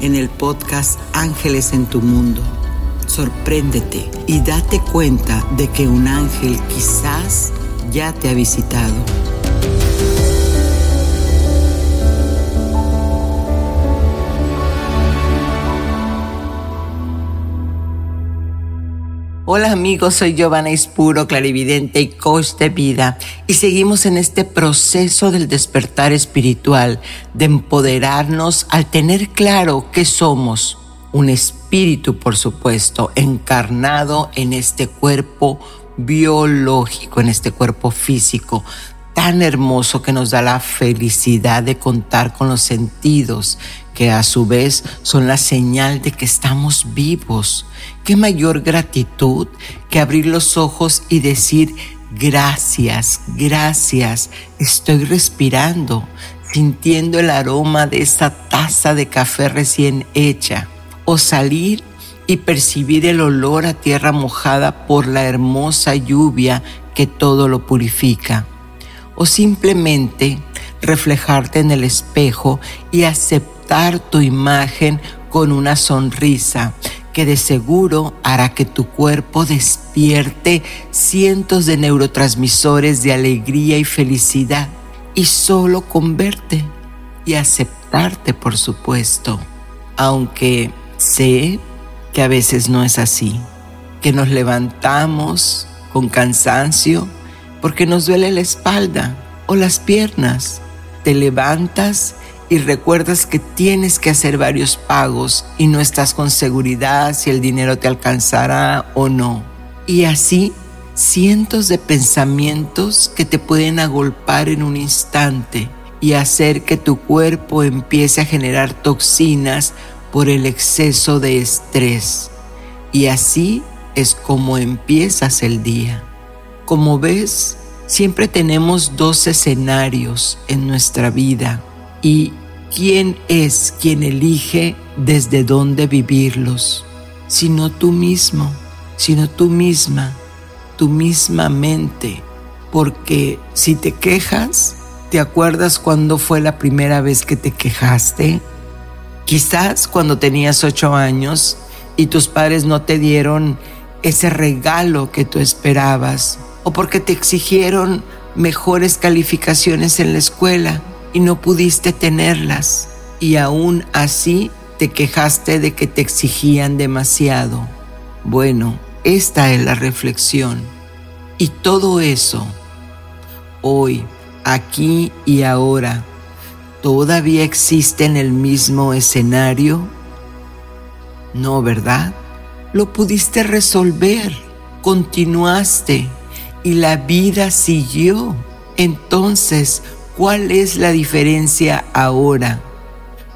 en el podcast Ángeles en tu Mundo. Sorpréndete y date cuenta de que un ángel quizás ya te ha visitado. Hola amigos, soy Giovanna Ispuro, clarividente y coach de vida. Y seguimos en este proceso del despertar espiritual, de empoderarnos al tener claro que somos un espíritu, por supuesto, encarnado en este cuerpo biológico, en este cuerpo físico, tan hermoso que nos da la felicidad de contar con los sentidos, que a su vez son la señal de que estamos vivos. ¿Qué mayor gratitud que abrir los ojos y decir, gracias, gracias, estoy respirando, sintiendo el aroma de esta taza de café recién hecha? O salir y percibir el olor a tierra mojada por la hermosa lluvia que todo lo purifica o simplemente reflejarte en el espejo y aceptar tu imagen con una sonrisa que de seguro hará que tu cuerpo despierte cientos de neurotransmisores de alegría y felicidad. Y solo con verte y aceptarte, por supuesto. Aunque sé que a veces no es así, que nos levantamos con cansancio, porque nos duele la espalda o las piernas. Te levantas y recuerdas que tienes que hacer varios pagos y no estás con seguridad si el dinero te alcanzará o no. Y así cientos de pensamientos que te pueden agolpar en un instante y hacer que tu cuerpo empiece a generar toxinas por el exceso de estrés. Y así es como empiezas el día. Como ves, siempre tenemos dos escenarios en nuestra vida y quién es quien elige desde dónde vivirlos, sino tú mismo, sino tú misma, tu misma mente, porque si te quejas, ¿te acuerdas cuándo fue la primera vez que te quejaste? Quizás cuando tenías ocho años y tus padres no te dieron ese regalo que tú esperabas o porque te exigieron mejores calificaciones en la escuela y no pudiste tenerlas y aún así te quejaste de que te exigían demasiado. Bueno, esta es la reflexión. Y todo eso, hoy, aquí y ahora, ¿todavía existe en el mismo escenario? No, ¿verdad? Lo pudiste resolver, continuaste y la vida siguió. Entonces, ¿cuál es la diferencia ahora?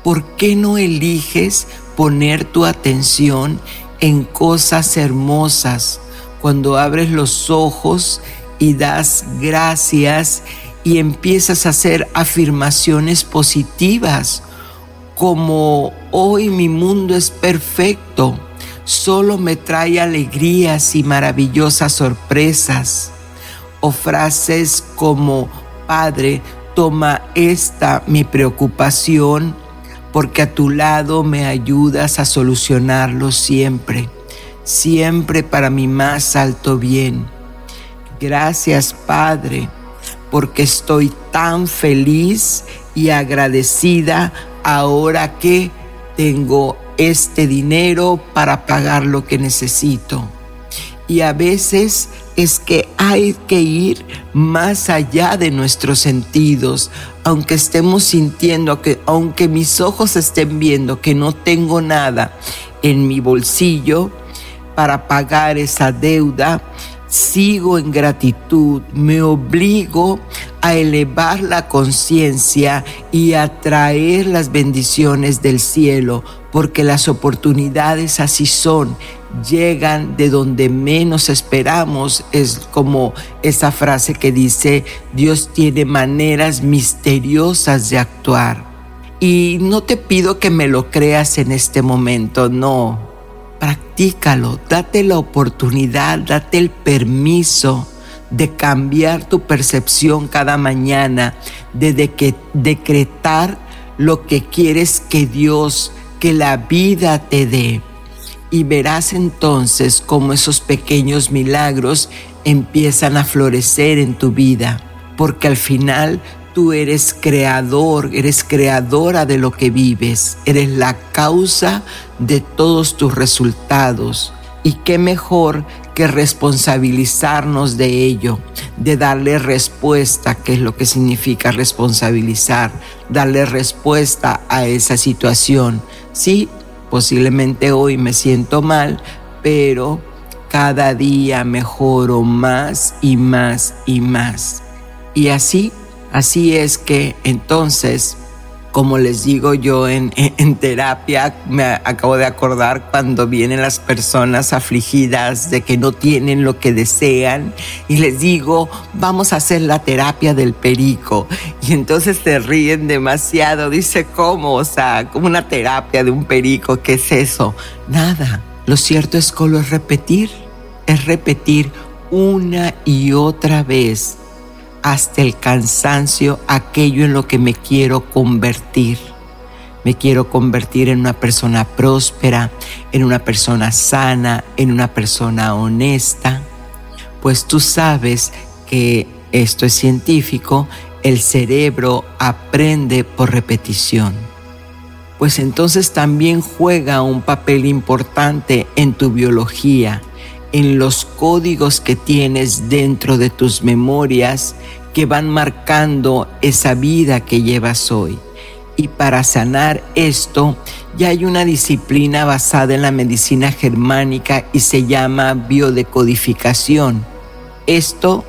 ¿Por qué no eliges poner tu atención en cosas hermosas cuando abres los ojos y das gracias y empiezas a hacer afirmaciones positivas como hoy mi mundo es perfecto, solo me trae alegrías y maravillosas sorpresas? o frases como Padre, toma esta mi preocupación porque a tu lado me ayudas a solucionarlo siempre, siempre para mi más alto bien. Gracias Padre, porque estoy tan feliz y agradecida ahora que tengo este dinero para pagar lo que necesito. Y a veces es que hay que ir más allá de nuestros sentidos, aunque estemos sintiendo que, aunque mis ojos estén viendo que no tengo nada en mi bolsillo para pagar esa deuda, sigo en gratitud, me obligo a elevar la conciencia y a traer las bendiciones del cielo, porque las oportunidades así son, llegan de donde menos esperamos. Es como esa frase que dice, Dios tiene maneras misteriosas de actuar. Y no te pido que me lo creas en este momento, no. Practícalo, date la oportunidad, date el permiso de cambiar tu percepción cada mañana, de, decretar lo que quieres que Dios, que la vida te dé y verás entonces cómo esos pequeños milagros empiezan a florecer en tu vida, porque al final tú eres creador, eres creadora de lo que vives, eres la causa de todos tus resultados. Y qué mejor que responsabilizarnos de ello, de darle respuesta, que es lo que significa responsabilizar, darle respuesta a esa situación. Sí, Posiblemente hoy me siento mal, pero cada día mejoro más y más y más. Y así, así es que entonces como les digo yo en, terapia, me acabo de acordar cuando vienen las personas afligidas de que no tienen lo que desean y les digo, vamos a hacer la terapia del perico. Y entonces se ríen demasiado. Dice, ¿cómo? O sea, como una terapia de un perico, ¿qué es eso? Nada. Lo cierto es que lo es repetir, es repetir una y otra vez hasta el cansancio aquello en lo que me quiero convertir. Me quiero convertir en una persona próspera, en una persona sana, en una persona honesta. Pues tú sabes que esto es científico, el cerebro aprende por repetición. Pues entonces también juega un papel importante en tu biología, en los códigos que tienes dentro de tus memorias que van marcando esa vida que llevas hoy. Y para sanar esto, ya hay una disciplina basada en la medicina germánica y se llama biodecodificación. Esto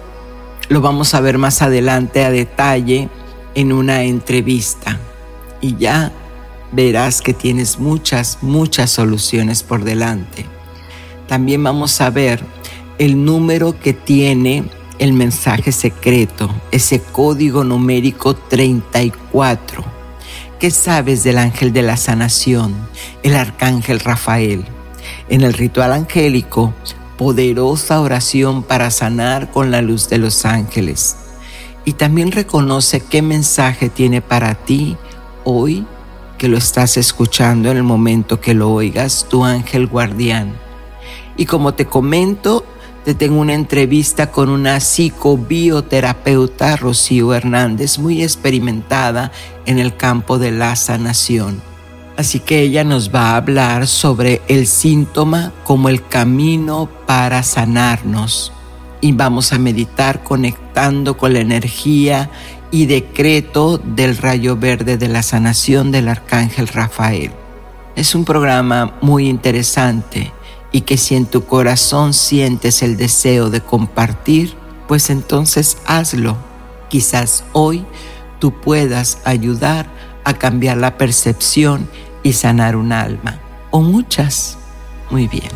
lo vamos a ver más adelante a detalle en una entrevista. Y ya verás que tienes muchas, muchas soluciones por delante. También vamos a ver el número que tiene el mensaje secreto, ese código numérico 34. ¿Qué sabes del ángel de la sanación, el arcángel Rafael? En el ritual angélico, poderosa oración para sanar con la luz de los ángeles. Y también reconoce qué mensaje tiene para ti hoy que lo estás escuchando en el momento que lo oigas, tu ángel guardián y como te comento, te tengo una entrevista con una psicobioterapeuta, Rocío Hernández, muy experimentada en el campo de la sanación. Así que ella nos va a hablar sobre el síntoma como el camino para sanarnos. Y vamos a meditar conectando con la energía y decreto del rayo verde de la sanación del arcángel Rafael. Es un programa muy interesante y que si en tu corazón sientes el deseo de compartir, pues entonces hazlo. Quizás hoy tú puedas ayudar a cambiar la percepción y sanar un alma, o muchas. Muy bien.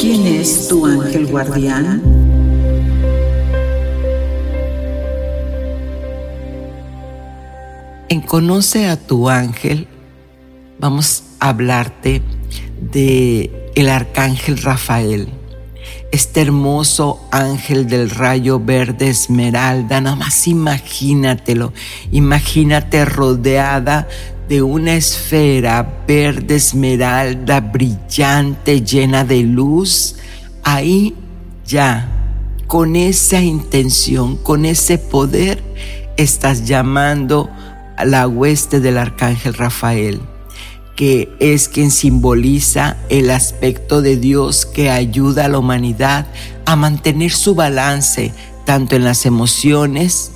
¿Quién es tu ángel guardián? En Conoce a tu ángel, vamos a hablarte de el arcángel Rafael. Este hermoso ángel del rayo verde esmeralda, nada más imagínatelo, imagínate rodeada de una esfera verde esmeralda brillante, llena de luz, ahí ya, con esa intención, con ese poder, estás llamando la hueste del arcángel Rafael, que es quien simboliza el aspecto de Dios que ayuda a la humanidad a mantener su balance tanto en las emociones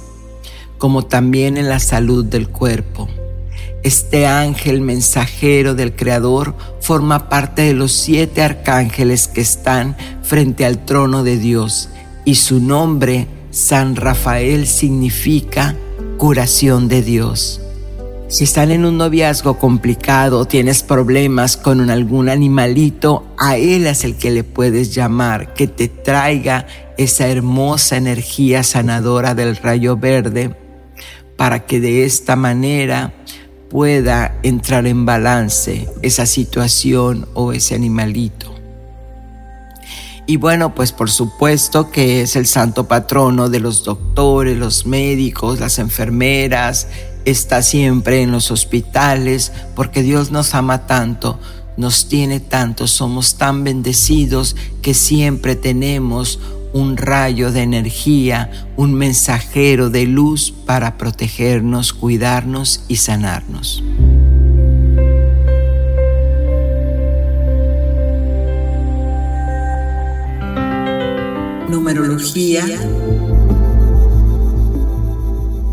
como también en la salud del cuerpo. Este ángel mensajero del Creador forma parte de los siete arcángeles que están frente al trono de Dios y su nombre, San Rafael, significa curación de Dios. Si están en un noviazgo complicado, tienes problemas con algún animalito, a él es el que le puedes llamar, que te traiga esa hermosa energía sanadora del rayo verde, para que de esta manera pueda entrar en balance esa situación o ese animalito. Y bueno, pues por supuesto que es el santo patrono de los doctores, los médicos, las enfermeras, está siempre en los hospitales, porque Dios nos ama tanto, nos tiene tanto, somos tan bendecidos que siempre tenemos un rayo de energía, un mensajero de luz para protegernos, cuidarnos y sanarnos. Numerología.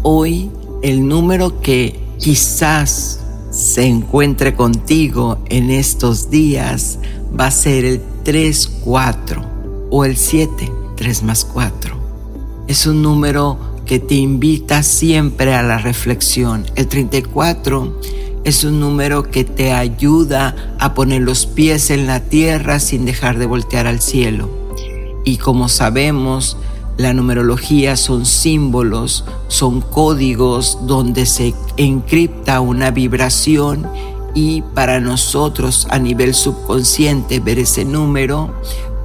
Hoy el número que quizás se encuentre contigo en estos días va a ser el 34 o el 7. 3 más 4. Es un número que te invita siempre a la reflexión. El 34 es un número que te ayuda a poner los pies en la tierra sin dejar de voltear al cielo. Y como sabemos, la numerología son símbolos, son códigos donde se encripta una vibración y para nosotros a nivel subconsciente ver ese número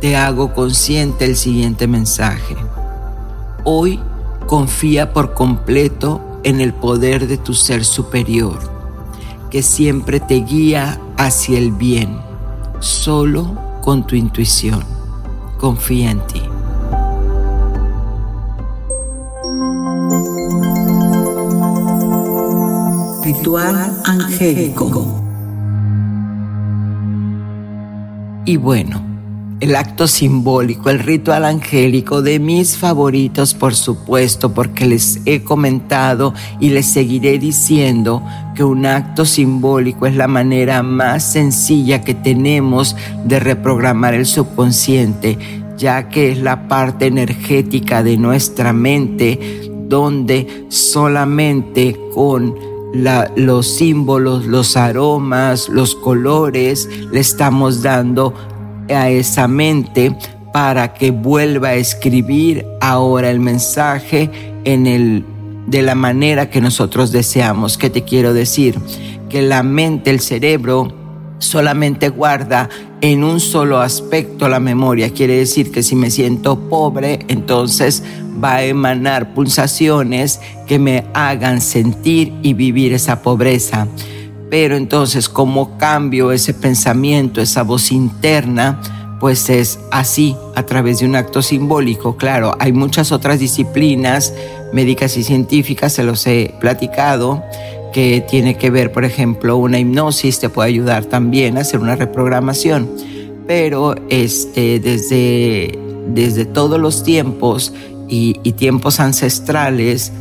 te hago consciente el siguiente mensaje. Hoy confía por completo en el poder de tu ser superior, que siempre te guía hacia el bien, solo con tu intuición. Confía en ti. Ritual angélico. Y bueno, el acto simbólico, el ritual angélico de mis favoritos, por supuesto, porque les he comentado y les seguiré diciendo que un acto simbólico es la manera más sencilla que tenemos de reprogramar el subconsciente, ya que es la parte energética de nuestra mente donde solamente con los símbolos, los aromas, los colores, le estamos dando a esa mente para que vuelva a escribir ahora el mensaje en el de la manera que nosotros deseamos. ¿Qué te quiero decir? Que la mente, el cerebro, solamente guarda en un solo aspecto la memoria. Quiere decir que si me siento pobre, entonces va a emanar pulsaciones que me hagan sentir y vivir esa pobreza. Pero entonces, ¿cómo cambio ese pensamiento, esa voz interna? Pues es así, a través de un acto simbólico. Claro, hay muchas otras disciplinas médicas y científicas, se los he platicado, que tiene que ver, por ejemplo, una hipnosis te puede ayudar también a hacer una reprogramación. Pero este, desde, desde todos los tiempos y tiempos ancestrales,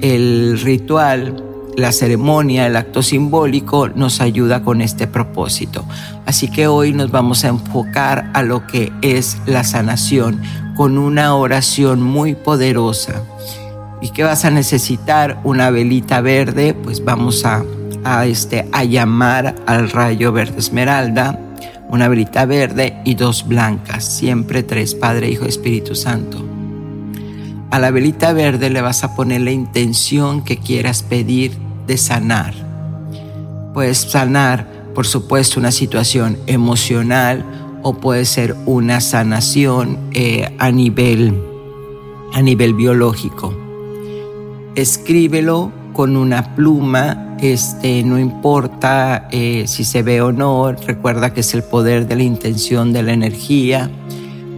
el ritual la ceremonia, el acto simbólico nos ayuda con este propósito. Así que hoy nos vamos a enfocar a lo que es la sanación con una oración muy poderosa. ¿Y qué vas a necesitar? Una velita verde, pues vamos a, a, este, a llamar al rayo verde esmeralda, una velita verde y dos blancas, siempre tres, Padre, Hijo, Espíritu Santo. A la velita verde le vas a poner la intención que quieras pedir de sanar. Puedes sanar por supuesto, una situación emocional o puede ser una sanación eh, a, nivel, a nivel biológico. Escríbelo con una pluma, este, no importa eh, si se ve o no, recuerda que es el poder de la intención de la energía.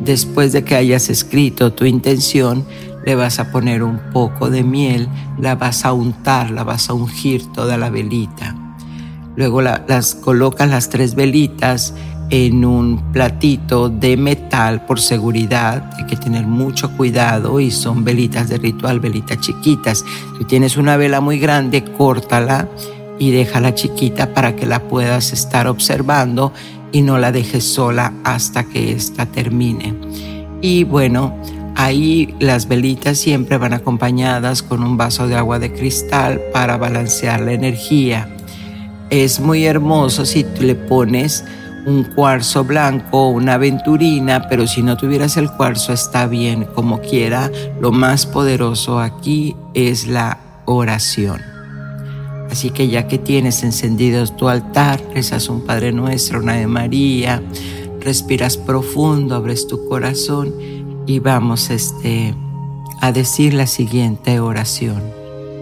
Después de que hayas escrito tu intención, le vas a poner un poco de miel, la vas a untar, la vas a ungir toda la velita. Luego las colocas las tres velitas en un platito de metal por seguridad. Hay que tener mucho cuidado y son velitas de ritual, velitas chiquitas. Si tienes una vela muy grande, córtala y déjala chiquita para que la puedas estar observando y no la dejes sola hasta que ésta termine. Y bueno, ahí las velitas siempre van acompañadas con un vaso de agua de cristal para balancear la energía. Es muy hermoso si le pones un cuarzo blanco, una aventurina, pero si no tuvieras el cuarzo está bien, como quiera. Lo más poderoso aquí es la oración. Así que ya que tienes encendido tu altar, rezas un Padre Nuestro, una de María, respiras profundo, abres tu corazón y vamos este, a decir la siguiente oración.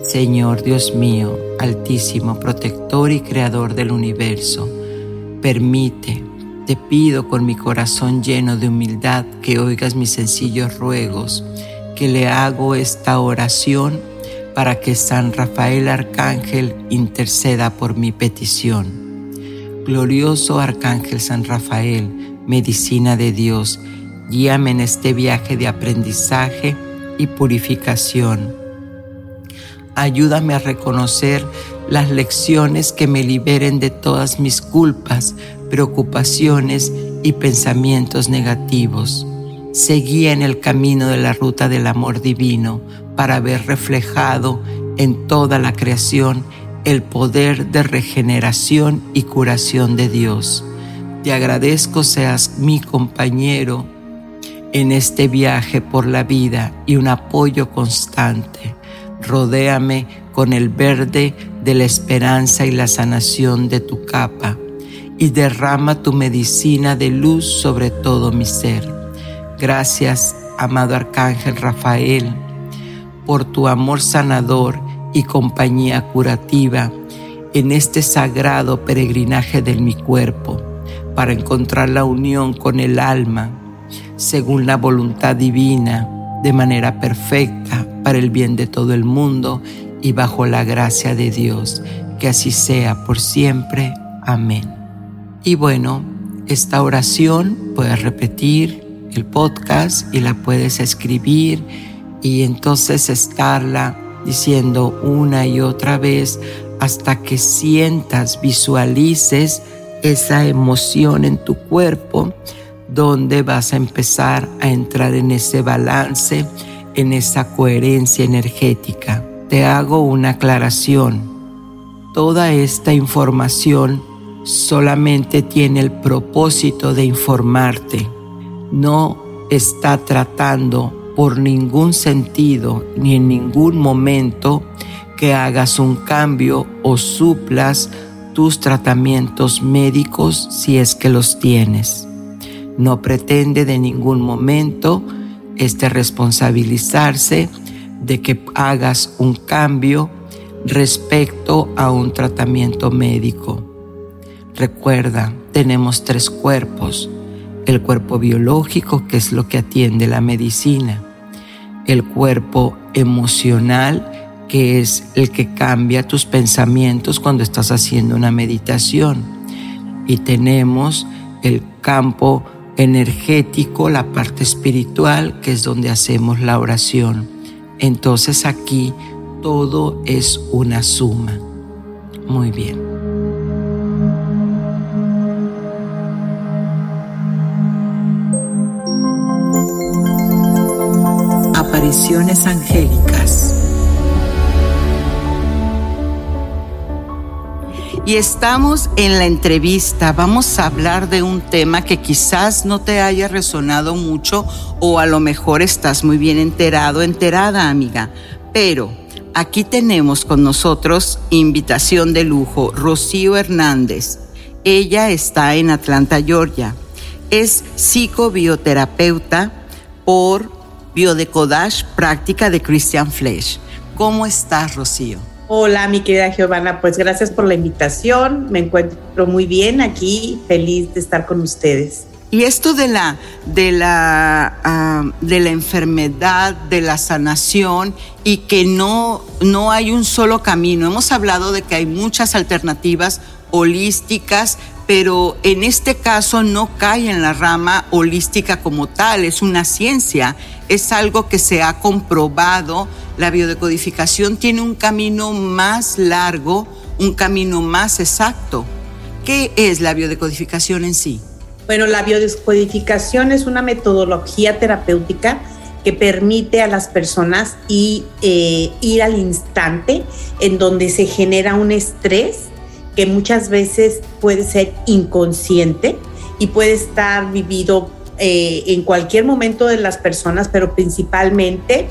Señor Dios mío, altísimo, protector y creador del universo, Permite, te pido con mi corazón lleno de humildad que oigas mis sencillos ruegos, que le hago esta oración para que San Rafael Arcángel interceda por mi petición. Glorioso Arcángel San Rafael, medicina de Dios, guíame en este viaje de aprendizaje y purificación. Ayúdame a reconocer las lecciones que me liberen de todas mis culpas, preocupaciones y pensamientos negativos. Seguí en el camino de la ruta del amor divino para ver reflejado en toda la creación el poder de regeneración y curación de Dios. Te agradezco seas mi compañero en este viaje por la vida y un apoyo constante. Rodéame con el verde de la esperanza y la sanación de tu capa, y derrama tu medicina de luz sobre todo mi ser. Gracias, amado Arcángel Rafael, por tu amor sanador y compañía curativa en este sagrado peregrinaje de mi cuerpo, para encontrar la unión con el alma, según la voluntad divina, de manera perfecta, para el bien de todo el mundo y bajo la gracia de Dios. Que así sea por siempre. Amén. Y bueno, esta oración puedes repetir el podcast y la puedes escribir y entonces estarla diciendo una y otra vez hasta que sientas, visualices esa emoción en tu cuerpo donde vas a empezar a entrar en ese balance, en esa coherencia energética te hago una aclaración. Toda esta información solamente tiene el propósito de informarte. No está tratando por ningún sentido ni en ningún momento que hagas un cambio o suplas tus tratamientos médicos si es que los tienes. No pretende de ningún momento este responsabilizarse de que hagas un cambio respecto a un tratamiento médico. Recuerda, tenemos tres cuerpos. El cuerpo biológico, que es lo que atiende la medicina. El cuerpo emocional, que es el que cambia tus pensamientos cuando estás haciendo una meditación. Y tenemos el campo energético, la parte espiritual, que es donde hacemos la oración entonces aquí todo es una suma. Muy bien. Apariciones angélicas. Y estamos en la entrevista. Vamos a hablar de un tema que quizás no te haya resonado mucho o a lo mejor estás muy bien enterado, enterada, amiga. Pero aquí tenemos con nosotros invitación de lujo, Rocío Hernández. Ella está en Atlanta, Georgia. Es psicobioterapeuta por Biodecodage Práctica de Christian Flesh. ¿Cómo estás, Rocío? Hola, mi querida Giovanna, pues gracias por la invitación. Me encuentro muy bien aquí, feliz de estar con ustedes. Y esto de la, de la, ah, de la enfermedad, de la sanación y que no, no hay un solo camino. Hemos hablado de que hay muchas alternativas holísticas, pero en este caso no cae en la rama holística como tal, es una ciencia, es algo que se ha comprobado la biodecodificación tiene un camino más largo, un camino más exacto. ¿Qué es la biodecodificación en sí? Bueno, la biodecodificación es una metodología terapéutica que permite a las personas eh, ir al instante en donde se genera un estrés que muchas veces puede ser inconsciente y puede estar vivido eh, en cualquier momento de las personas, pero principalmente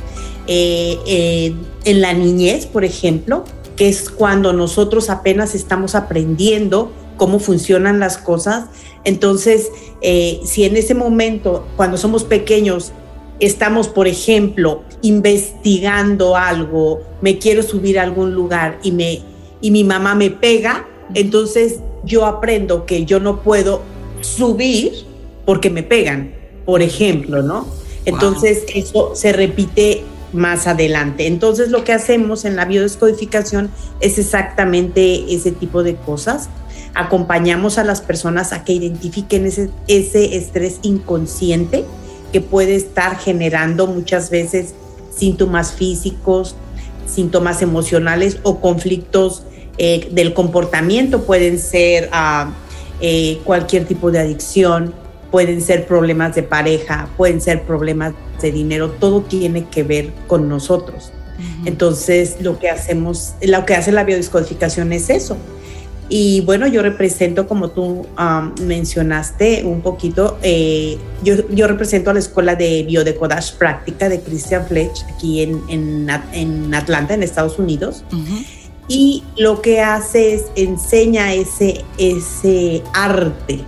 eh, en la niñez, por ejemplo, que es cuando nosotros apenas estamos aprendiendo cómo funcionan las cosas. Entonces, eh, si en ese momento, cuando somos pequeños, estamos, por ejemplo, investigando algo, me quiero subir a algún lugar y, me, y mi mamá me pega, entonces yo aprendo que yo no puedo subir porque me pegan, por ejemplo, ¿no? Entonces, eso se repite más adelante. Entonces lo que hacemos en la biodescodificación es exactamente ese tipo de cosas. Acompañamos a las personas a que identifiquen ese, ese estrés inconsciente que puede estar generando muchas veces síntomas físicos, síntomas emocionales o conflictos eh, del comportamiento. Pueden ser ah, eh, cualquier tipo de adicción, pueden ser problemas de pareja, pueden ser problemas de dinero, todo tiene que ver con nosotros. Entonces, lo que hacemos, lo que hace la biodescodificación es eso. Y bueno, yo represento, como tú mencionaste un poquito, eh, yo, yo, represento a la Escuela de Biodecodage Práctica de Christian Fletch aquí en, en, Atlanta, en Estados Unidos. Y lo que hace es enseña ese, ese arte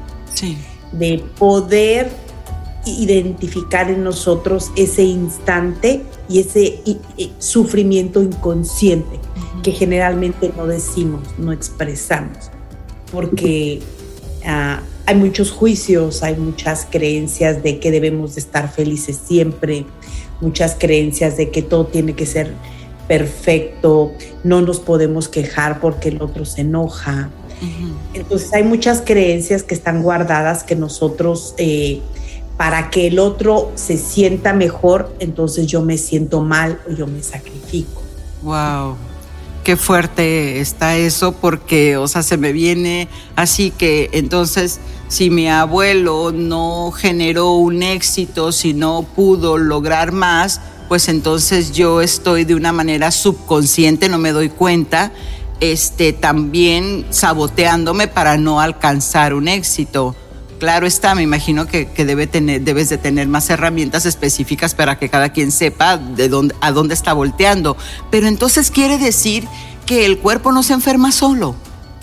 de poder identificar en nosotros ese instante y ese sufrimiento inconsciente que generalmente no decimos, no expresamos, porque ah, hay muchos juicios, hay muchas creencias de que debemos de estar felices siempre, muchas creencias de que todo tiene que ser perfecto, no nos podemos quejar porque el otro se enoja. Entonces hay muchas creencias que están guardadas que nosotros eh, para que el otro se sienta mejor, entonces yo me siento mal o yo me sacrifico. Wow. Qué fuerte está eso porque, o sea, se me viene así que entonces si mi abuelo no generó un éxito, si no pudo lograr más, pues entonces yo estoy de una manera subconsciente, no me doy cuenta, este, también saboteándome para no alcanzar un éxito. Claro está, me imagino que, debe tener, debes de tener más herramientas específicas para que cada quien sepa de dónde, a dónde está volteando. Pero entonces quiere decir que el cuerpo no se enferma solo.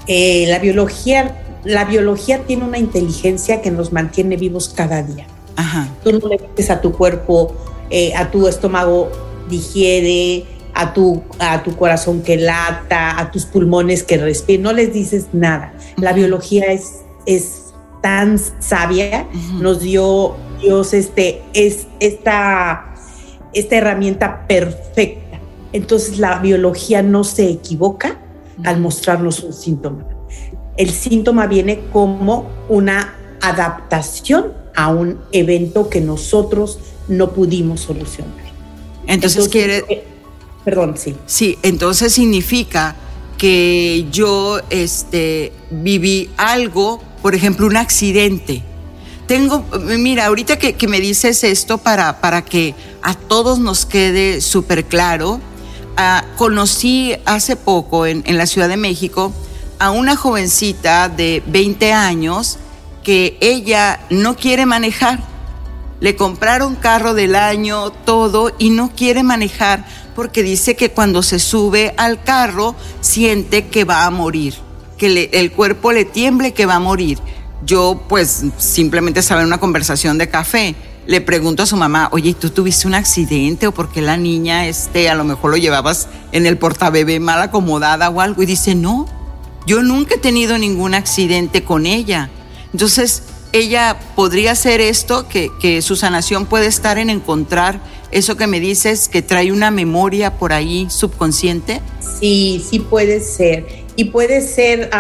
Eh, la biología, la biología tiene una inteligencia que nos mantiene vivos cada día. Ajá. Tú no le dices a tu cuerpo, eh, a tu estómago digiere, a tu, a tu corazón que lata, a tus pulmones que respiren, no les dices nada. La biología es, es tan sabia, nos dio Dios este, es, esta, esta herramienta perfecta. Entonces la biología no se equivoca al mostrarnos un síntoma. El síntoma viene como una adaptación a un evento que nosotros no pudimos solucionar. Entonces, quiere... Perdón, sí. Sí, entonces significa que yo este, viví algo por ejemplo, un accidente. Tengo, mira, ahorita que, me dices esto para, para que a todos nos quede súper claro, ah, conocí hace poco en la Ciudad de México a una jovencita de 20 años que ella no quiere manejar. Le compraron carro del año, todo, y no quiere manejar porque dice que cuando se sube al carro siente que va a morir que el cuerpo le tiemble que va a morir. Yo pues simplemente estaba en una conversación de café. Le pregunto a su mamá, oye, ¿tú tuviste un accidente o por qué la niña, este, a lo mejor lo llevabas en el portabebé mal acomodada o algo? Y dice, no, yo nunca he tenido ningún accidente con ella. Entonces, ella podría hacer esto, que, que su sanación puede estar en encontrar eso que me dices, que trae una memoria por ahí subconsciente. Sí, sí puede ser. Y puede ser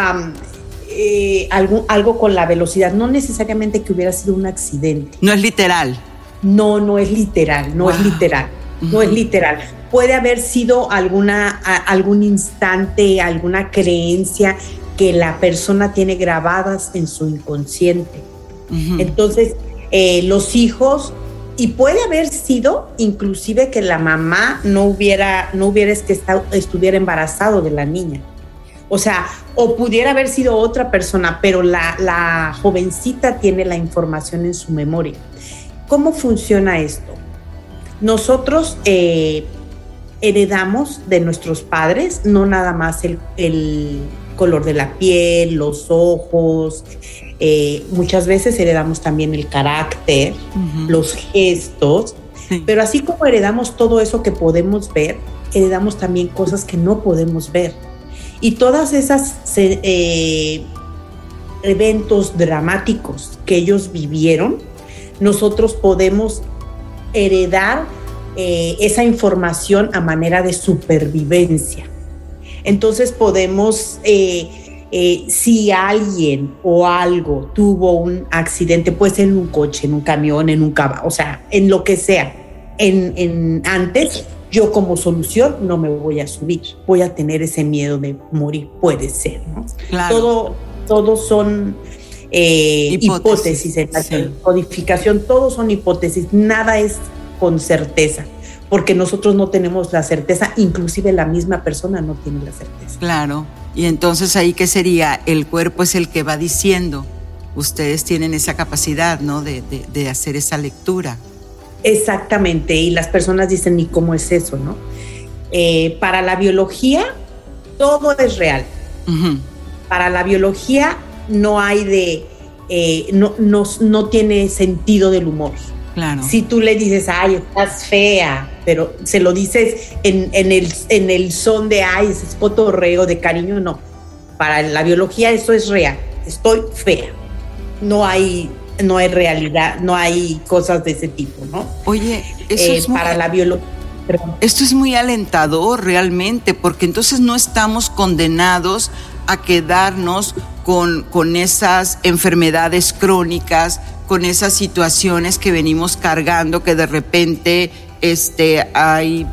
eh, algo, algo con la velocidad, no necesariamente que hubiera sido un accidente. No es literal. No, no es literal, no es literal, no es literal. Puede haber sido alguna, algún instante, alguna creencia que la persona tiene grabadas en su inconsciente. Entonces, eh, los hijos, y puede haber sido inclusive que la mamá no hubiera, no hubiera que estuviera embarazado de la niña. O sea, o pudiera haber sido otra persona, pero la, jovencita tiene la información en su memoria. ¿Cómo funciona esto? Nosotros eh, heredamos de nuestros padres no nada más el, color de la piel, los ojos, eh, muchas veces heredamos también el carácter, los gestos, pero así como heredamos todo eso que podemos ver, heredamos también cosas que no podemos ver. Y todas esas eh, eventos dramáticos que ellos vivieron, nosotros podemos heredar eh, esa información a manera de supervivencia. Entonces podemos, eh, si alguien o algo tuvo un accidente, pues en un coche, en un camión, en un caballo, o sea, en lo que sea, en, en antes, yo como solución no me voy a subir, voy a tener ese miedo de morir, puede ser, ¿no? Todo, todos son eh, hipótesis, en la codificación, todos son hipótesis, nada es con certeza, porque nosotros no tenemos la certeza, inclusive la misma persona no tiene la certeza. Claro, y entonces ahí qué sería, el cuerpo es el que va diciendo, ustedes tienen esa capacidad, ¿no? de, de hacer esa lectura. Exactamente, y las personas dicen, ¿y cómo es eso, no? Eh, para la biología, todo es real. Para la biología no hay de, eh, no, no, tiene sentido del humor. Claro. Si tú le dices, ay, estás fea, pero se lo dices en, el, en el son de, ay, es cotorreo, de cariño, no. Para la biología eso es real, estoy fea. No hay no hay realidad, no hay cosas de ese tipo, ¿no? Oye, eso es para la biología. Esto es muy alentador realmente, porque entonces no estamos condenados a quedarnos con, con esas enfermedades crónicas, con esas situaciones que venimos cargando, que de repente este, hay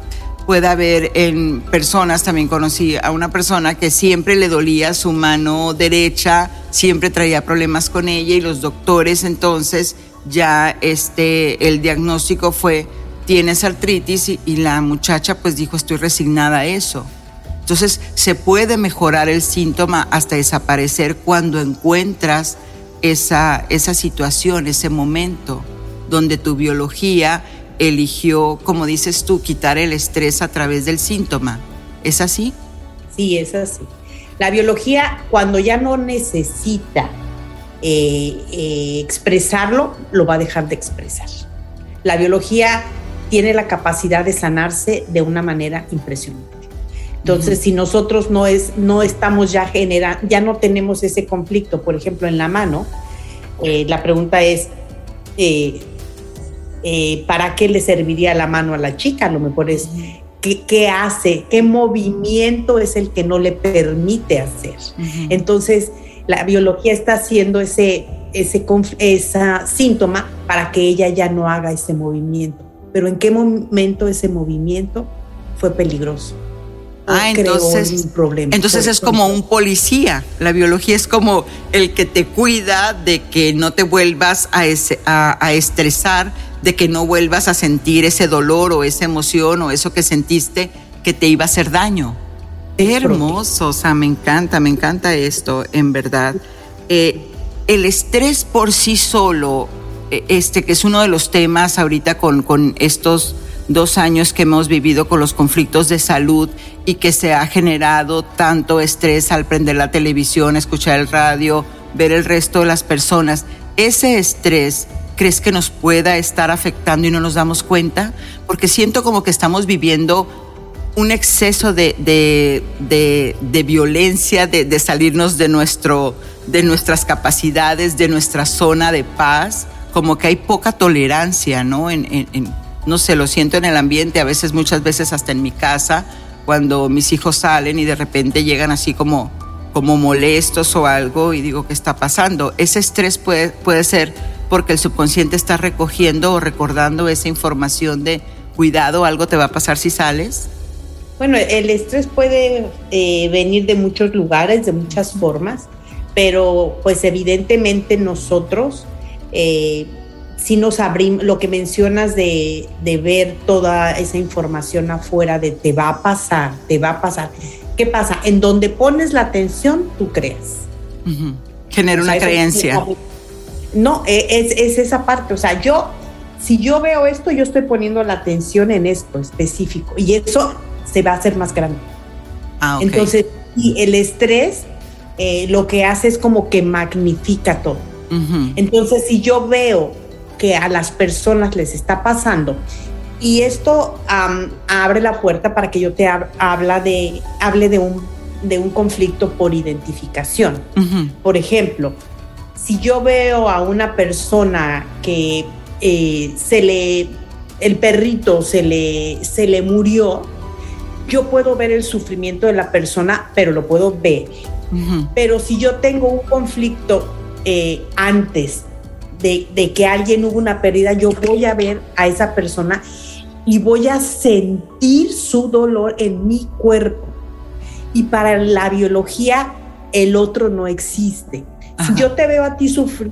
puede haber en personas, también conocí a una persona que siempre le dolía su mano derecha, siempre traía problemas con ella y los doctores entonces ya este, el diagnóstico fue tienes artritis y, la muchacha pues dijo estoy resignada a eso. Entonces se puede mejorar el síntoma hasta desaparecer cuando encuentras esa, esa situación, ese momento donde tu biología eligió, como dices tú, quitar el estrés a través del síntoma. ¿Es así? Sí, es así. La biología, cuando ya no necesita eh, eh, expresarlo, lo va a dejar de expresar. La biología tiene la capacidad de sanarse de una manera impresionante. Entonces, si nosotros no, es, no estamos ya generando, ya no tenemos ese conflicto, por ejemplo, en la mano, eh, la pregunta es, eh, ¿para qué le serviría la mano a la chica? A lo mejor es ¿qué, hace, qué movimiento es el que no le permite hacer. Entonces, la biología está haciendo ese, ese esa síntoma para que ella ya no haga ese movimiento. Pero en qué momento ese movimiento fue peligroso. Ah, entonces, problema. entonces es como un policía. La biología es como el que te cuida de que no te vuelvas a, a, a estresar de que no vuelvas a sentir ese dolor o esa emoción o eso que sentiste que te iba a hacer daño. hermoso, o sea, me encanta, me encanta esto, en verdad. Eh, el estrés por sí solo, eh, este que es uno de los temas ahorita con, con estos dos años que hemos vivido con los conflictos de salud y que se ha generado tanto estrés al prender la televisión, escuchar el radio, ver el resto de las personas. Ese estrés, ¿crees que nos pueda estar afectando y no nos damos cuenta? Porque siento como que estamos viviendo un exceso de, de, violencia, de, salirnos de, nuestro, de nuestras capacidades, de nuestra zona de paz, como que hay poca tolerancia, ¿no? En, no sé, lo siento en el ambiente, a veces, muchas veces hasta en mi casa, cuando mis hijos salen y de repente llegan así como, como molestos o algo y digo, ¿qué está pasando? Ese estrés puede, puede ser porque el subconsciente está recogiendo o recordando esa información de cuidado, algo te va a pasar si sales. Bueno, el estrés puede eh, venir de muchos lugares, de muchas formas, pero pues evidentemente nosotros, eh, si nos abrimos, lo que mencionas de, ver toda esa información afuera de te va a pasar, te va a pasar. ¿Qué pasa? En donde pones la atención, tú crees. Genera una creencia. No, e, es, es esa parte. O sea, yo, si yo veo esto, yo estoy poniendo la atención en esto específico. Y eso se va a hacer más grande. Ah, Entonces, y el estrés eh, lo que hace es como que magnifica todo. Entonces, si yo veo que a las personas les está pasando, y esto abre la puerta para que yo te habla de, hable de un, de un conflicto por identificación. Por ejemplo, si yo veo a una persona que eh, se le, el perrito se le, se le murió, yo puedo ver el sufrimiento de la persona, pero lo puedo ver. Pero si yo tengo un conflicto eh, antes de, que alguien hubo una pérdida, yo voy a ver a esa persona y voy a sentir su dolor en mi cuerpo. Y para la biología, el otro no existe. Si yo te veo a ti sufrir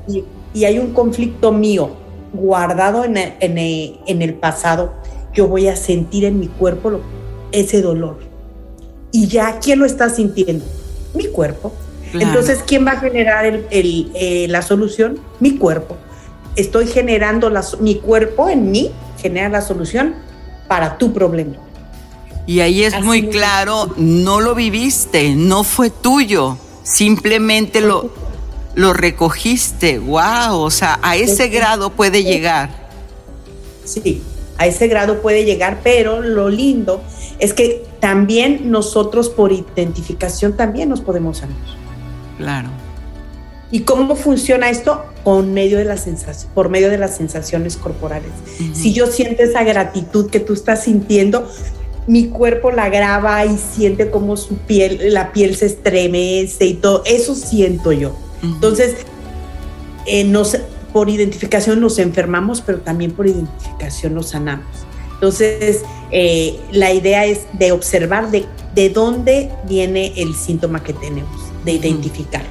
y hay un conflicto mío guardado en en el pasado, yo voy a sentir en mi cuerpo lo, ese dolor. Y ya, ¿quién lo está sintiendo? Mi cuerpo. Entonces, ¿quién va a generar el, eh, la solución? Mi cuerpo. Estoy generando la, mi cuerpo en mí, genera la solución para tu problema. Y ahí es muy claro, no lo viviste, no fue tuyo, simplemente lo, lo recogiste. ¡Wow! O sea, a ese grado puede llegar. Sí, a ese grado puede llegar, pero lo lindo es que también nosotros por identificación también nos podemos sanar. Claro. ¿Y cómo funciona esto? Con medio de las por medio de las sensaciones corporales. Si yo siento esa gratitud que tú estás sintiendo, mi cuerpo la graba y siente como su piel, la piel se estremece y todo. Eso siento yo. Entonces, eh, nos, por identificación nos enfermamos, pero también por identificación nos sanamos. Entonces, eh, la idea es de observar de, de dónde viene el síntoma que tenemos, de identificarlo.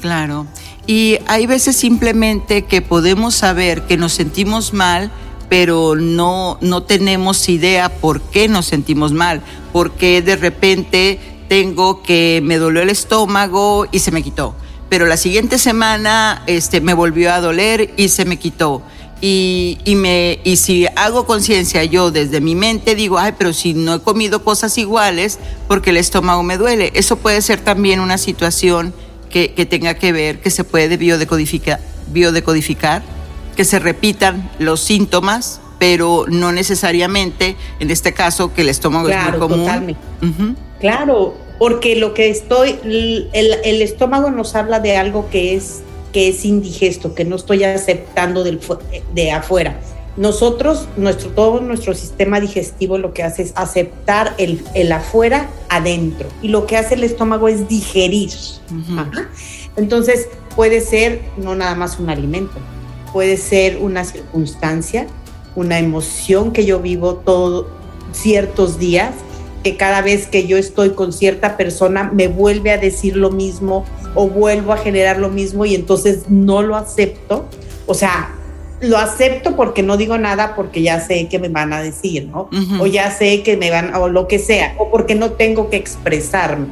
Claro. Y hay veces simplemente que podemos saber que nos sentimos mal, pero no, no tenemos idea por qué nos sentimos mal, porque de repente tengo que me dolió el estómago y se me quitó pero la siguiente semana este, me volvió a doler y se me quitó. Y, y, me, y si hago conciencia yo desde mi mente, digo, ay, pero si no he comido cosas iguales, porque el estómago me duele. Eso puede ser también una situación que, que tenga que ver, que se puede biodecodificar, biodecodificar, que se repitan los síntomas, pero no necesariamente, en este caso, que el estómago es muy común. Claro, porque lo que estoy, el, estómago nos habla de algo que es, que es indigesto, que no estoy aceptando del, de afuera. Nosotros, nuestro, todo nuestro sistema digestivo lo que hace es aceptar el, el afuera adentro. Y lo que hace el estómago es digerir. Entonces, puede ser no nada más un alimento, puede ser una circunstancia, una emoción que yo vivo todos ciertos días que cada vez que yo estoy con cierta persona me vuelve a decir lo mismo o vuelvo a generar lo mismo y entonces no lo acepto. O sea, lo acepto porque no digo nada porque ya sé que me van a decir, ¿no? O ya sé que me van, o lo que sea, o porque no tengo que expresarme,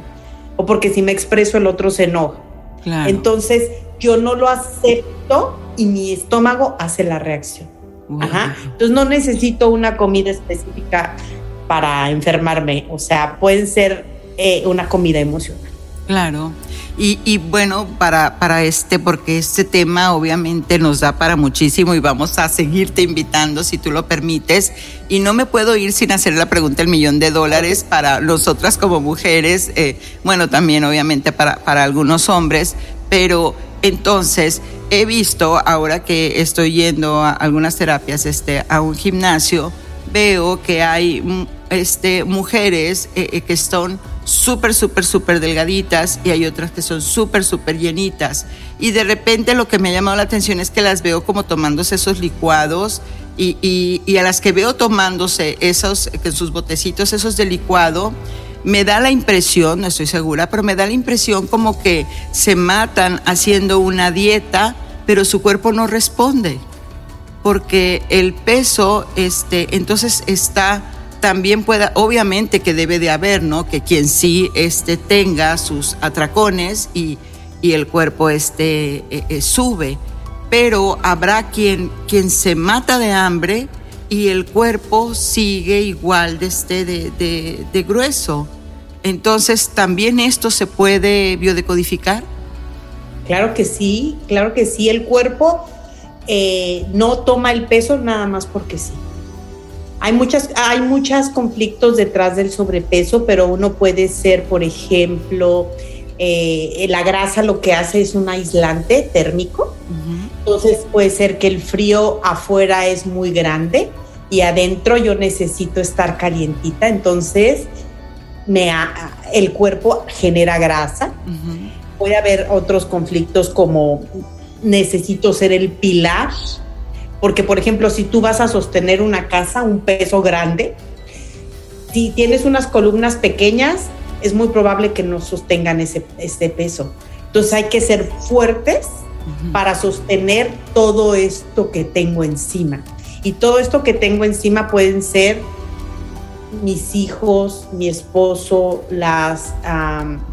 o porque si me expreso el otro se enoja. Entonces yo no lo acepto y mi estómago hace la reacción. Entonces no necesito una comida específica para enfermarme, o sea, puede ser eh, una comida emocional. Claro. Y, bueno, para, para este, porque este tema obviamente nos da para muchísimo y vamos a seguirte invitando si tú lo permites. Y no me puedo ir sin hacer la pregunta del millón de dólares para nosotras como mujeres, eh, bueno, también obviamente para, para algunos hombres, pero entonces he visto, ahora que estoy yendo a algunas terapias, este, a un gimnasio, veo que hay este, mujeres eh, eh, que son súper, súper, súper delgaditas y hay otras que son súper, súper llenitas. Y de repente lo que me ha llamado la atención es que las veo como tomándose esos licuados y, y, a las que veo tomándose esos, en sus botecitos, esos de licuado, me da la impresión, no estoy segura, pero me da la impresión como que se matan haciendo una dieta, pero su cuerpo no responde. Porque el peso, este, entonces está también pueda, obviamente que debe de haber, ¿no? Que quien sí este, tenga sus atracones y, y el cuerpo este, eh, eh, sube, pero habrá quien, quien se mata de hambre y el cuerpo sigue igual de, este, de, de, grueso. Entonces, ¿también esto se puede biodecodificar? Claro que sí, claro que sí. El cuerpo eh, no toma el peso nada más porque sí. Hay muchas, hay muchos conflictos detrás del sobrepeso, pero uno puede ser, por ejemplo, eh, la grasa lo que hace es un aislante térmico. Entonces puede ser que el frío afuera es muy grande y adentro yo necesito estar calientita. Entonces me el cuerpo genera grasa. Puede haber otros conflictos como necesito ser el pilar porque, por ejemplo, si tú vas a sostener una casa, un peso grande, si tienes unas columnas pequeñas, es muy probable que no sostengan ese, peso. Entonces hay que ser fuertes para sostener todo esto que tengo encima. Y todo esto que tengo encima pueden ser mis hijos, mi esposo, las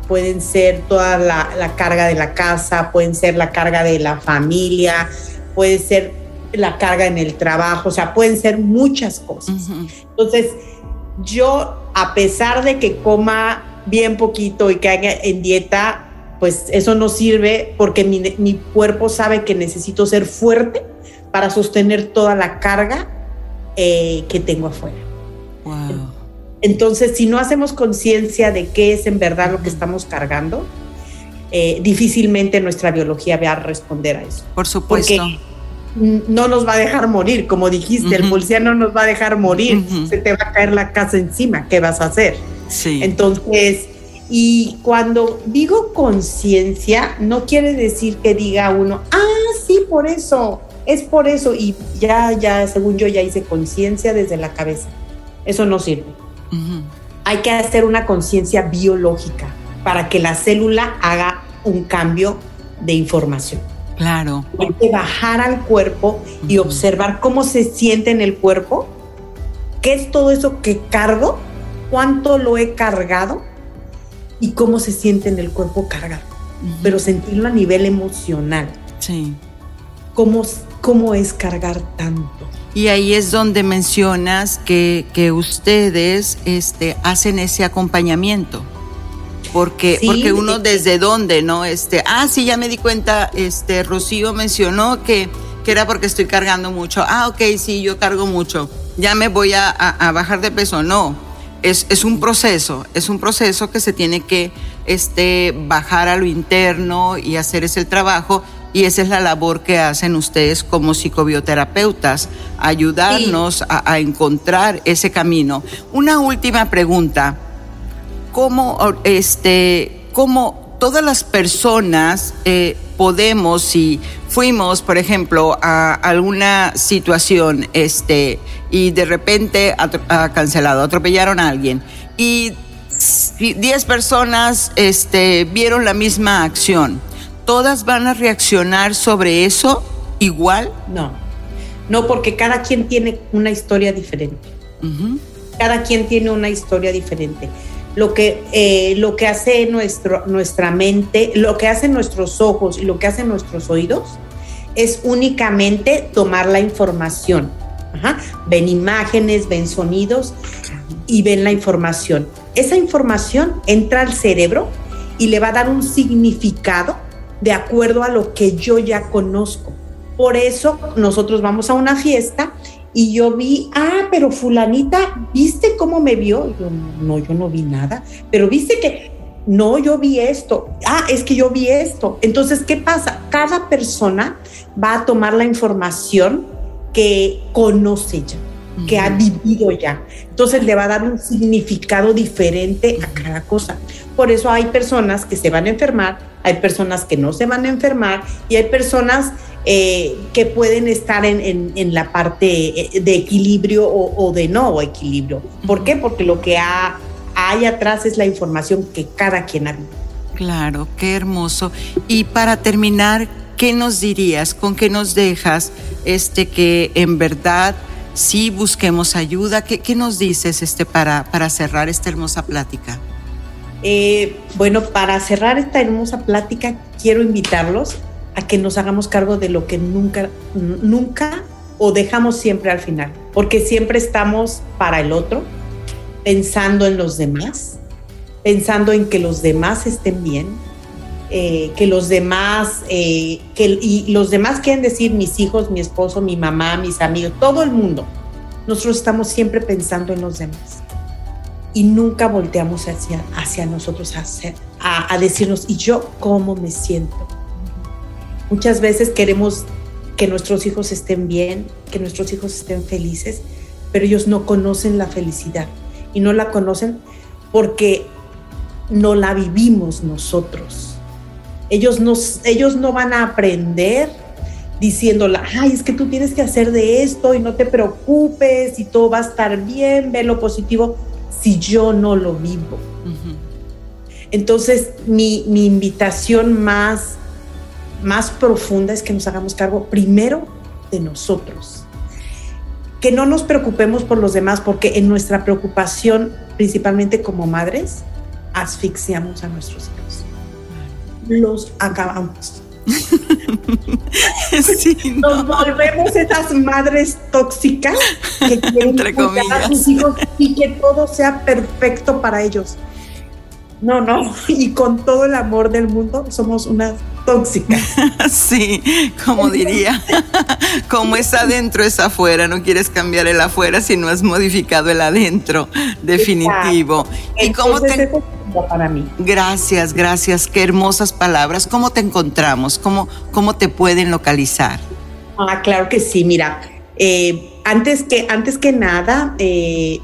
pueden ser toda la, la, carga de la casa, pueden ser la carga de la familia, puede ser la carga en el trabajo, o sea, pueden ser muchas cosas. Entonces, yo, a pesar de que coma bien poquito y que haga en dieta, pues eso no sirve porque mi, cuerpo sabe que necesito ser fuerte para sostener toda la carga eh, que tengo afuera. Entonces, si no hacemos conciencia de qué es en verdad lo que estamos cargando, eh, difícilmente nuestra biología va a responder a eso. Por supuesto no nos va a dejar morir, como dijiste, el pulsiano no nos va a dejar morir, se te va a caer la casa encima, ¿qué vas a hacer? Sí. Entonces, y cuando digo conciencia, no quiere decir que diga uno, ah, sí, por eso, es por eso, y ya, ya, según yo, ya hice conciencia desde la cabeza. Eso no sirve. Hay que hacer una conciencia biológica para que la célula haga un cambio de información. Claro. Hay que bajar al cuerpo y observar cómo se siente en el cuerpo, qué es todo eso que cargo, cuánto lo he cargado y cómo se siente en el cuerpo cargado. Pero sentirlo a nivel emocional. Sí. ¿Cómo, cómo es cargar tanto? Y ahí es donde mencionas que, que ustedes este, hacen ese acompañamiento porque, porque uno desde dónde, ¿no? Este, ah, sí, ya me di cuenta, este, Rocío mencionó que, que era porque estoy cargando mucho. Ah, ok, sí, yo cargo mucho. Ya me voy a, a, bajar de peso. No, es, es, un proceso, es un proceso que se tiene que este, bajar a lo interno y hacer ese trabajo. Y esa es la labor que hacen ustedes como psicobioterapeutas, ayudarnos a, a encontrar ese camino. Una última pregunta cómo, este, cómo todas las personas eh, podemos, si fuimos, por ejemplo, a alguna situación este, y de repente ha cancelado, atropellaron a alguien y 10 personas este, vieron la misma acción, ¿todas van a reaccionar sobre eso igual? No, no, porque cada quien tiene una historia diferente. Cada quien tiene una historia diferente lo que, eh, lo que hace nuestro, nuestra mente, lo que hacen nuestros ojos y lo que hacen nuestros oídos es únicamente tomar la información. ven imágenes, ven sonidos y ven la información. Esa información entra al cerebro y le va a dar un significado de acuerdo a lo que yo ya conozco. Por eso nosotros vamos a una fiesta y yo vi, ah, pero fulanita, ¿viste cómo me vio? Yo, no, yo no vi nada, pero viste que, no, yo vi esto, ah, es que yo vi esto. Entonces, ¿qué pasa? Cada persona va a tomar la información que conoce ya, que ha vivido ya. Entonces le va a dar un significado diferente a cada cosa. Por eso hay personas que se van a enfermar, hay personas que no se van a enfermar y hay personas eh, que pueden estar en, la parte eh, de equilibrio o, de no equilibrio. ¿Por qué? Porque lo que hay atrás es la información que cada quien ha. Claro, qué hermoso. Y para terminar, ¿qué nos dirías? ¿Con qué nos dejas este que en verdad sí busquemos ayuda? ¿Qué, nos dices este para, para cerrar esta hermosa plática? Eh, bueno, para cerrar esta hermosa plática, quiero invitarlos a que nos hagamos cargo de lo que nunca, nunca o dejamos siempre al final, porque siempre estamos para el otro, pensando en los demás, pensando en que los demás estén bien, eh, que los demás, eh, que, y los demás quieren decir mis hijos, mi esposo, mi mamá, mis amigos, todo el mundo. Nosotros estamos siempre pensando en los demás y nunca volteamos hacia, hacia nosotros a, a decirnos, ¿y yo cómo me siento? Muchas veces queremos que nuestros hijos estén bien, que nuestros hijos estén felices, pero ellos no conocen la felicidad y no la conocen porque no la vivimos nosotros. Ellos, nos, ellos no van a aprender diciéndola, ay, es que tú tienes que hacer de esto y no te preocupes y todo va a estar bien, ve lo positivo, si yo no lo vivo. Entonces, mi, mi invitación más más profunda es que nos hagamos cargo primero de nosotros. Que no nos preocupemos por los demás, porque en nuestra preocupación, principalmente como madres, asfixiamos a nuestros hijos. Los acabamos. Nos volvemos esas madres tóxicas que quieren cuidar a sus hijos y que todo sea perfecto para ellos. No, no, y con todo el amor del mundo somos unas tóxica. sí, como diría, como es adentro es afuera, no quieres cambiar el afuera si no has modificado el adentro, definitivo. ¿Y cómo te para mí. Gracias, gracias, qué hermosas palabras. ¿Cómo te encontramos? ¿Cómo, cómo te pueden localizar? Ah, claro que sí, mira, eh, antes, que, antes que nada, eh,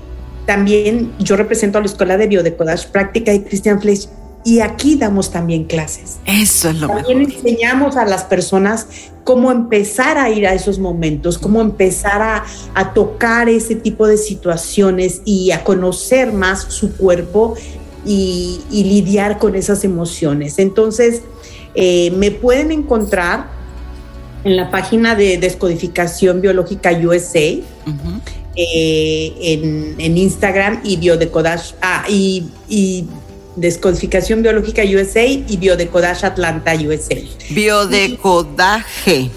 también yo represento a la Escuela de Biodecodage Práctica y Christian Fleisch y aquí damos también clases. Eso es lo También enseñamos a las personas cómo empezar a ir a esos momentos, cómo empezar a, a, tocar ese tipo de situaciones y a conocer más su cuerpo y, lidiar con esas emociones. Entonces, eh, me pueden encontrar en la página de Descodificación Biológica USA. Eh, en, en, Instagram y Biodecodage, ah, y, y Descodificación Biológica USA y Biodecodage Atlanta USA. Biodecodaje.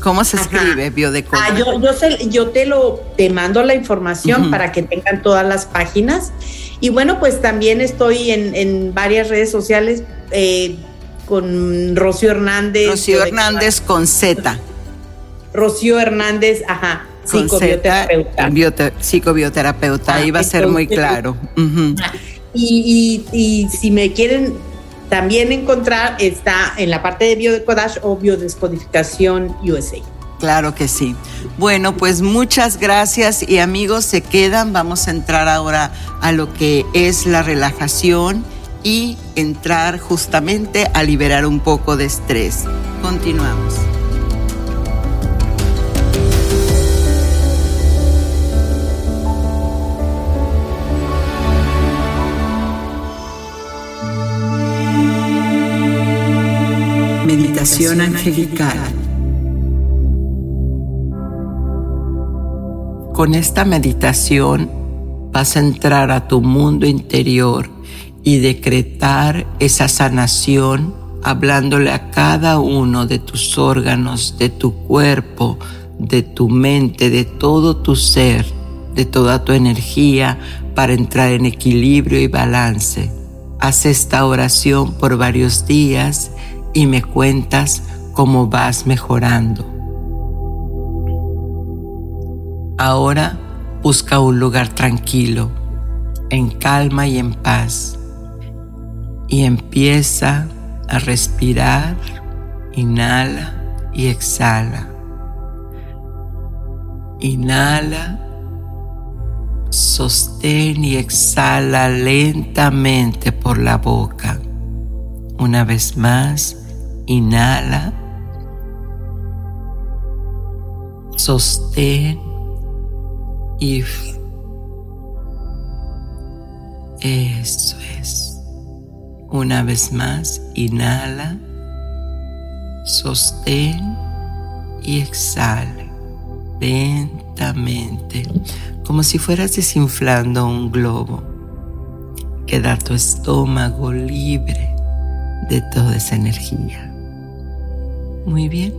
¿Cómo se escribe biodecodaje? Ah, yo, yo, yo, te lo te mando la información para que tengan todas las páginas. Y bueno, pues también estoy en, en varias redes sociales eh, con Rocío Hernández. Rocío Hernández con Z. Rocío Hernández, ajá, psicobioterapeuta. psicobioterapeuta, ahí va a ser muy claro. Y, si me quieren también encontrar, está en la parte de biodecodage o biodescodificación USA. Claro que sí. Bueno, pues muchas gracias y amigos se quedan. Vamos a entrar ahora a lo que es la relajación y entrar justamente a liberar un poco de estrés. Continuamos. Meditación angelical. Con esta meditación vas a entrar a tu mundo interior y decretar esa sanación hablándole a cada uno de tus órganos, de tu cuerpo, de tu mente, de todo tu ser, de toda tu energía para entrar en equilibrio y balance. Haz esta oración por varios días y me cuentas cómo vas mejorando. Ahora busca un lugar tranquilo, en calma y en paz. Y empieza a respirar, inhala y exhala. Inhala, sostén y exhala lentamente por la boca. Una vez más, inhala, sostén y eso es. Una vez más, inhala, sostén y exhala lentamente, como si fueras desinflando un globo. Queda tu estómago libre de toda esa energía. Muy bien.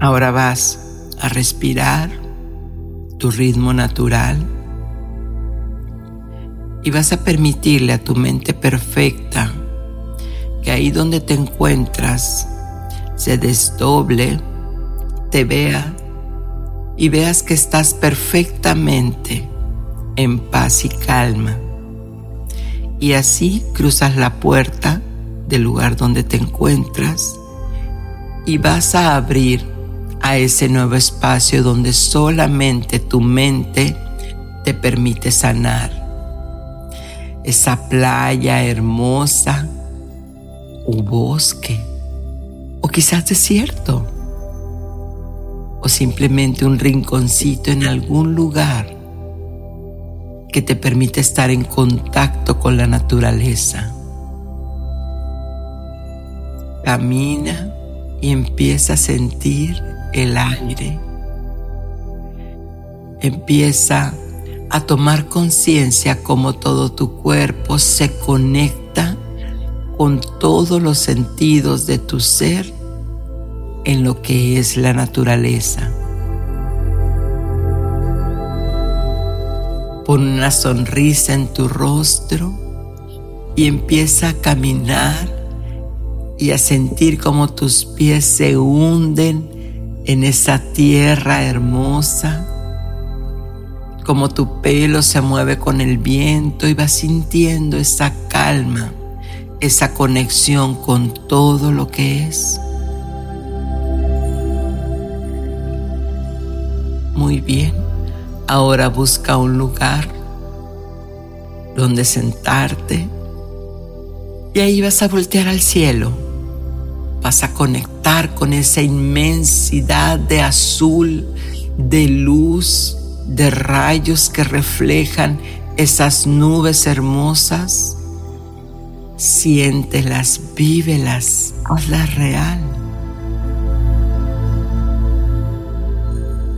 Ahora vas a respirar tu ritmo natural y vas a permitirle a tu mente perfecta que ahí donde te encuentras se desdoble, te vea y veas que estás perfectamente en paz y calma. Y así cruzas la puerta del lugar donde te encuentras y vas a abrir a ese nuevo espacio donde solamente tu mente te permite sanar. Esa playa hermosa o bosque o quizás desierto o simplemente un rinconcito en algún lugar que te permite estar en contacto con la naturaleza. Camina y empieza a sentir el aire. Empieza a tomar conciencia cómo todo tu cuerpo se conecta con todos los sentidos de tu ser en lo que es la naturaleza. Pon una sonrisa en tu rostro y empieza a caminar y a sentir cómo tus pies se hunden en esa tierra hermosa, como tu pelo se mueve con el viento y vas sintiendo esa calma, esa conexión con todo lo que es. Muy bien, ahora busca un lugar donde sentarte y ahí vas a voltear al cielo vas a conectar con esa inmensidad de azul, de luz, de rayos que reflejan esas nubes hermosas. Siéntelas, vívelas, hazlas real.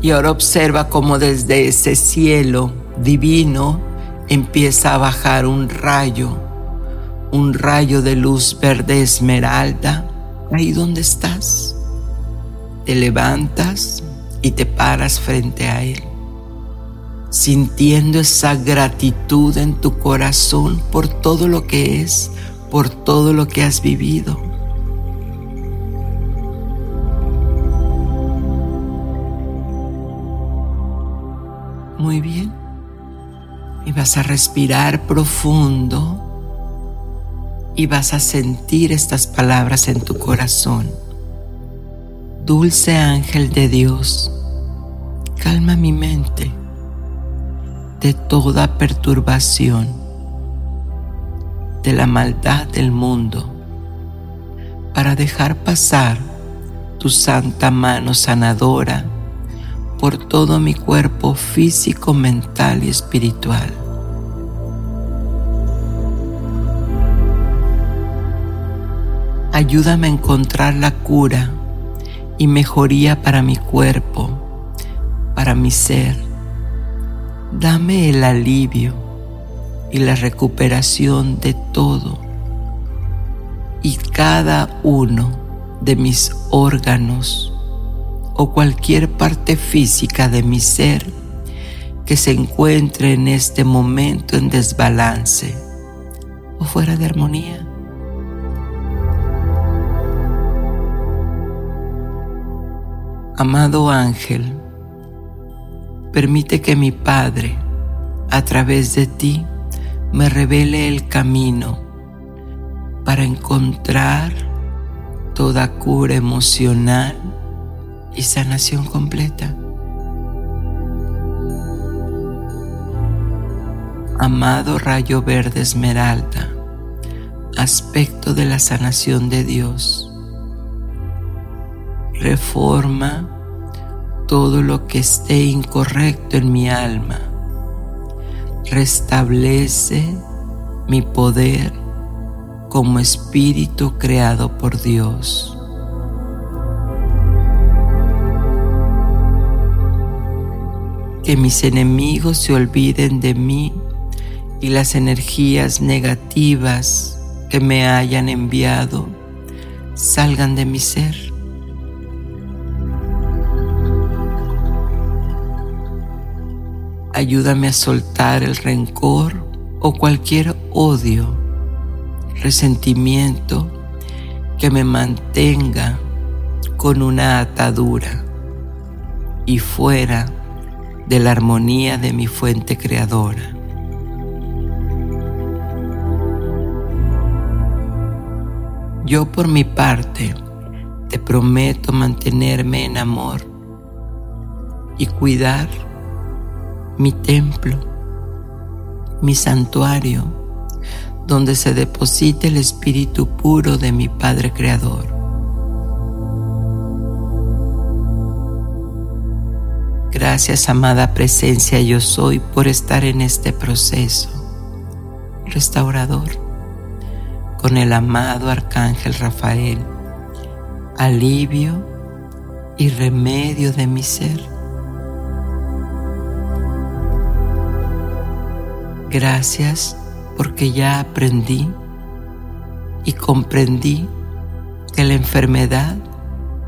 Y ahora observa cómo desde ese cielo divino empieza a bajar un rayo, un rayo de luz verde esmeralda ahí donde estás, te levantas y te paras frente a Él, sintiendo esa gratitud en tu corazón por todo lo que es, por todo lo que has vivido. Y vas a respirar profundo y vas a sentir estas palabras en tu corazón. Dulce ángel de Dios, calma mi mente de toda perturbación, de la maldad del mundo, para dejar pasar tu santa mano sanadora por todo mi cuerpo físico, mental y espiritual. Ayúdame a encontrar la cura y mejoría para mi cuerpo, para mi ser. Dame el alivio y la recuperación de todo y cada uno de mis órganos o cualquier parte física de mi ser que se encuentre en este momento en desbalance o fuera de armonía. Amado ángel, permite que mi Padre, a través de ti, me revele el camino para encontrar toda cura emocional y sanación completa. Amado rayo verde esmeralda, aspecto de la sanación de Dios reforma todo lo que esté incorrecto en mi alma. Restablece mi poder como espíritu creado por Dios. Que mis enemigos se olviden de mí y las energías negativas que me hayan enviado salgan de mi ser. Ayúdame a soltar el rencor o cualquier odio, resentimiento que me mantenga con una atadura y fuera de la armonía de mi fuente creadora. Yo por mi parte te prometo mantenerme en amor y cuidar mi templo, mi santuario, donde se deposite el Espíritu puro de mi Padre Creador. Gracias, amada presencia yo soy, por estar en este proceso restaurador con el amado Arcángel Rafael, alivio y remedio de mi ser. Gracias porque ya aprendí y comprendí que la enfermedad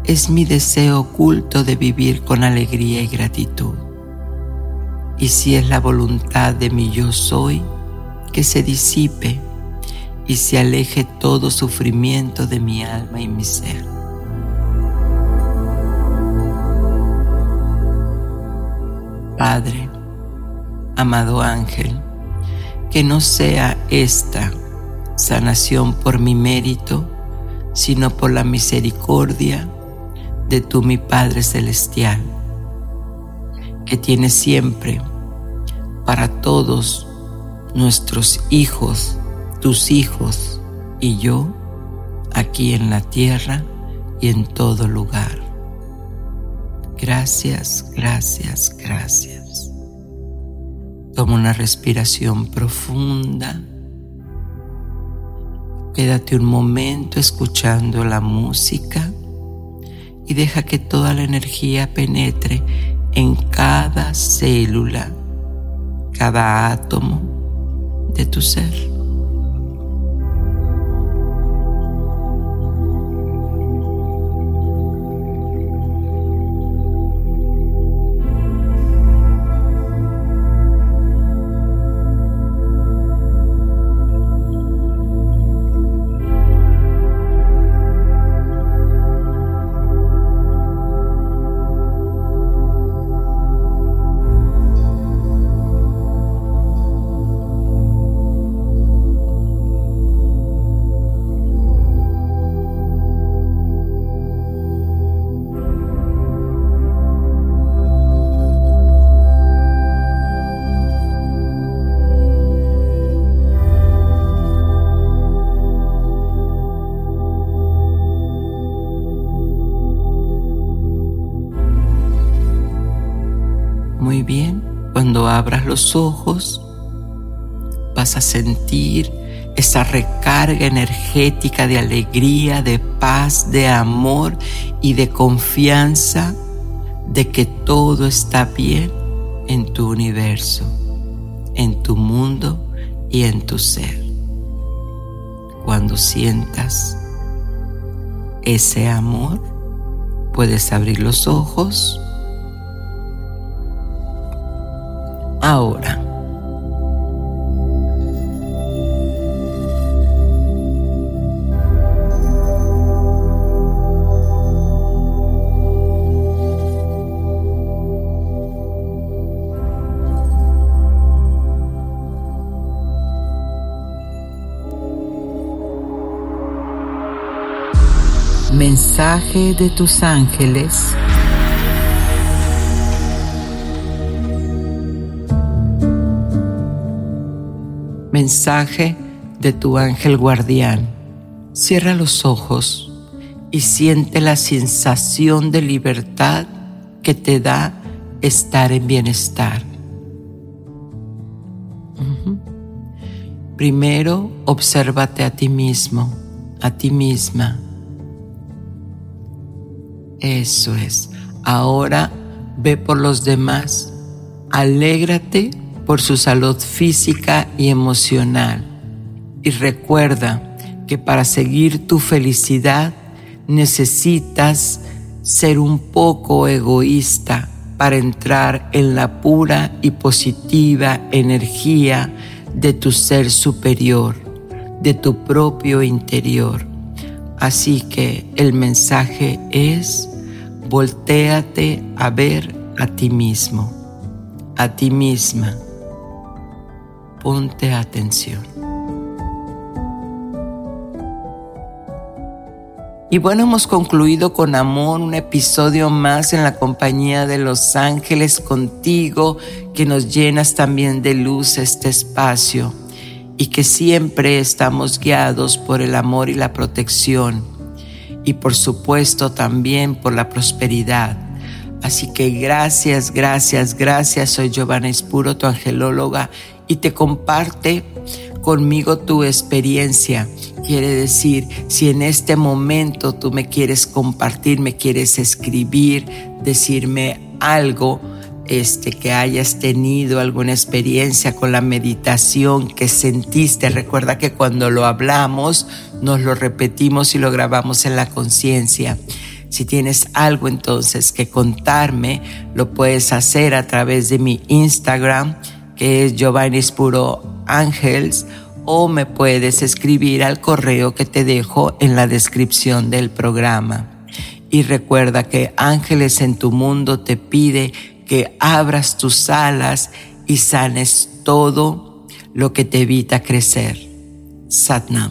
es mi deseo oculto de vivir con alegría y gratitud. Y si es la voluntad de mi yo soy, que se disipe y se aleje todo sufrimiento de mi alma y mi ser. Padre, amado ángel, que no sea esta sanación por mi mérito, sino por la misericordia de tu mi Padre Celestial, que tiene siempre para todos nuestros hijos, tus hijos y yo, aquí en la tierra y en todo lugar. Gracias, gracias, gracias. Toma una respiración profunda. Quédate un momento escuchando la música y deja que toda la energía penetre en cada célula, cada átomo de tu ser. Los ojos, vas a sentir esa recarga energética de alegría, de paz, de amor y de confianza de que todo está bien en tu universo, en tu mundo y en tu ser. Cuando sientas ese amor, puedes abrir los ojos. Ahora. Mensaje de tus ángeles. Mensaje de tu ángel guardián. Cierra los ojos y siente la sensación de libertad que te da estar en bienestar. Primero, obsérvate a ti mismo, a ti misma eso es. Ahora ve por los demás. Alégrate por su salud física y emocional. Y recuerda que para seguir tu felicidad necesitas ser un poco egoísta para entrar en la pura y positiva energía de tu ser superior, de tu propio interior. Así que el mensaje es voltéate a ver a ti mismo, a ti misma. Ponte atención. Y bueno, hemos concluido con amor un episodio más en la compañía de los ángeles contigo, que nos llenas también de luz este espacio y que siempre estamos guiados por el amor y la protección y por supuesto también por la prosperidad. Así que gracias, gracias, gracias. Soy Giovanna Espuro, tu angelóloga, y te comparte conmigo tu experiencia. Quiere decir, si en este momento tú me quieres compartir, me quieres escribir, decirme algo, este, que hayas tenido alguna experiencia con la meditación, que sentiste. Recuerda que cuando lo hablamos, nos lo repetimos y lo grabamos en la conciencia. Si tienes algo entonces que contarme, lo puedes hacer a través de mi Instagram, es Giovanni Puro Ángels, o me puedes escribir al correo que te dejo en la descripción del programa. Y recuerda que Ángeles en tu mundo te pide que abras tus alas y sanes todo lo que te evita crecer. Satnam.